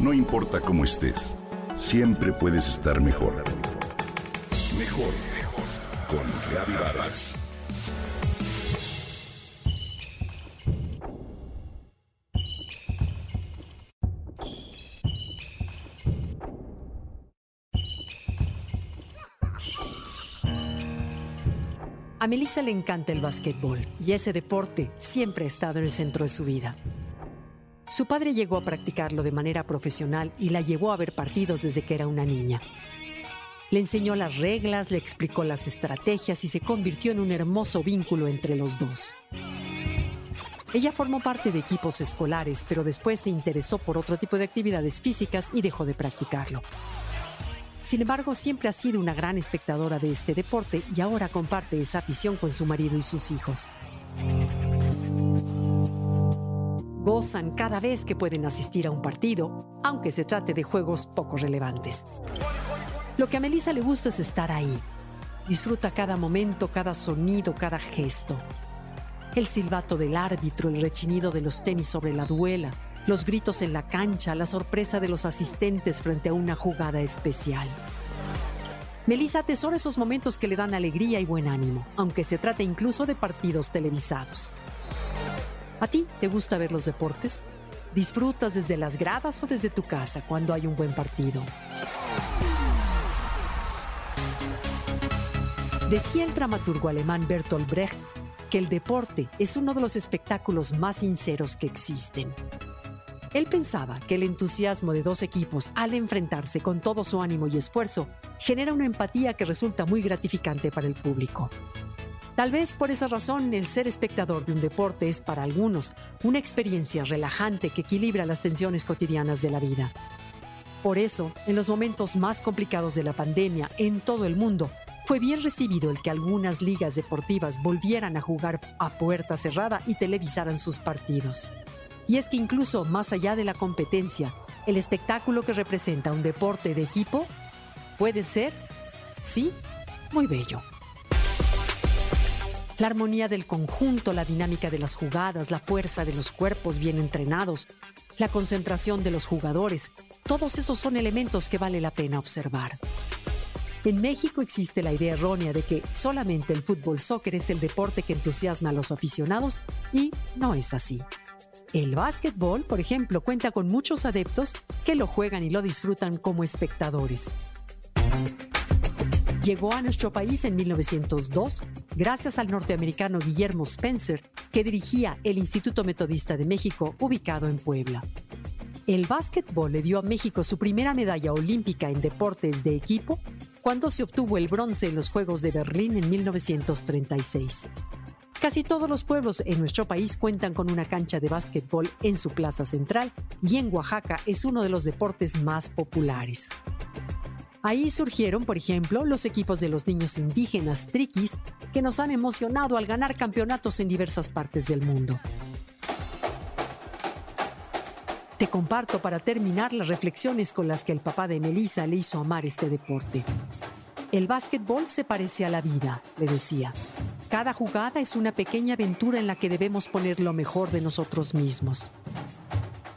No importa cómo estés, siempre puedes estar mejor. Mejor, mejor. Con Reavivadas. A Melissa le encanta el básquetbol y ese deporte siempre ha estado en el centro de su vida. Su padre llegó a practicarlo de manera profesional y la llevó a ver partidos desde que era una niña. Le enseñó las reglas, le explicó las estrategias y se convirtió en un hermoso vínculo entre los dos. Ella formó parte de equipos escolares, pero después se interesó por otro tipo de actividades físicas y dejó de practicarlo. Sin embargo, siempre ha sido una gran espectadora de este deporte y ahora comparte esa afición con su marido y sus hijos. Gozan cada vez que pueden asistir a un partido, aunque se trate de juegos poco relevantes. Lo que a Melissa le gusta es estar ahí. Disfruta cada momento, cada sonido, cada gesto. El silbato del árbitro, el rechinido de los tenis sobre la duela, los gritos en la cancha, la sorpresa de los asistentes frente a una jugada especial. Melissa atesora esos momentos que le dan alegría y buen ánimo, aunque se trate incluso de partidos televisados. ¿A ti te gusta ver los deportes? ¿Disfrutas desde las gradas o desde tu casa cuando hay un buen partido? Decía el dramaturgo alemán Bertolt Brecht que el deporte es uno de los espectáculos más sinceros que existen. Él pensaba que el entusiasmo de dos equipos al enfrentarse con todo su ánimo y esfuerzo genera una empatía que resulta muy gratificante para el público. Tal vez por esa razón el ser espectador de un deporte es para algunos una experiencia relajante que equilibra las tensiones cotidianas de la vida. Por eso, en los momentos más complicados de la pandemia en todo el mundo, fue bien recibido el que algunas ligas deportivas volvieran a jugar a puerta cerrada y televisaran sus partidos. Y es que incluso más allá de la competencia, el espectáculo que representa un deporte de equipo puede ser, sí, muy bello. La armonía del conjunto, la dinámica de las jugadas, la fuerza de los cuerpos bien entrenados, la concentración de los jugadores, todos esos son elementos que vale la pena observar. En México existe la idea errónea de que solamente el fútbol soccer es el deporte que entusiasma a los aficionados y no es así. El básquetbol, por ejemplo, cuenta con muchos adeptos que lo juegan y lo disfrutan como espectadores. Llegó a nuestro país en 1902 gracias al norteamericano Guillermo Spencer, que dirigía el Instituto Metodista de México ubicado en Puebla. El básquetbol le dio a México su primera medalla olímpica en deportes de equipo cuando se obtuvo el bronce en los Juegos de Berlín en 1936. Casi todos los pueblos en nuestro país cuentan con una cancha de básquetbol en su plaza central y en Oaxaca es uno de los deportes más populares. Ahí surgieron, por ejemplo, los equipos de los niños indígenas triquis que nos han emocionado al ganar campeonatos en diversas partes del mundo. Te comparto para terminar las reflexiones con las que el papá de Melissa le hizo amar este deporte. El básquetbol se parece a la vida, le decía. Cada jugada es una pequeña aventura en la que debemos poner lo mejor de nosotros mismos.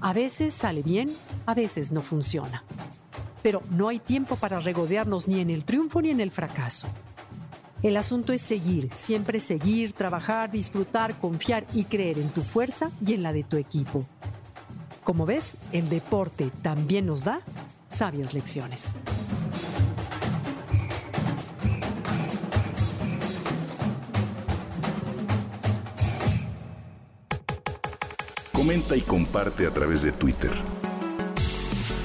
A veces sale bien, a veces no funciona. Pero no hay tiempo para regodearnos ni en el triunfo ni en el fracaso. El asunto es seguir, siempre seguir, trabajar, disfrutar, confiar y creer en tu fuerza y en la de tu equipo. Como ves, el deporte también nos da sabias lecciones. Comenta y comparte a través de Twitter.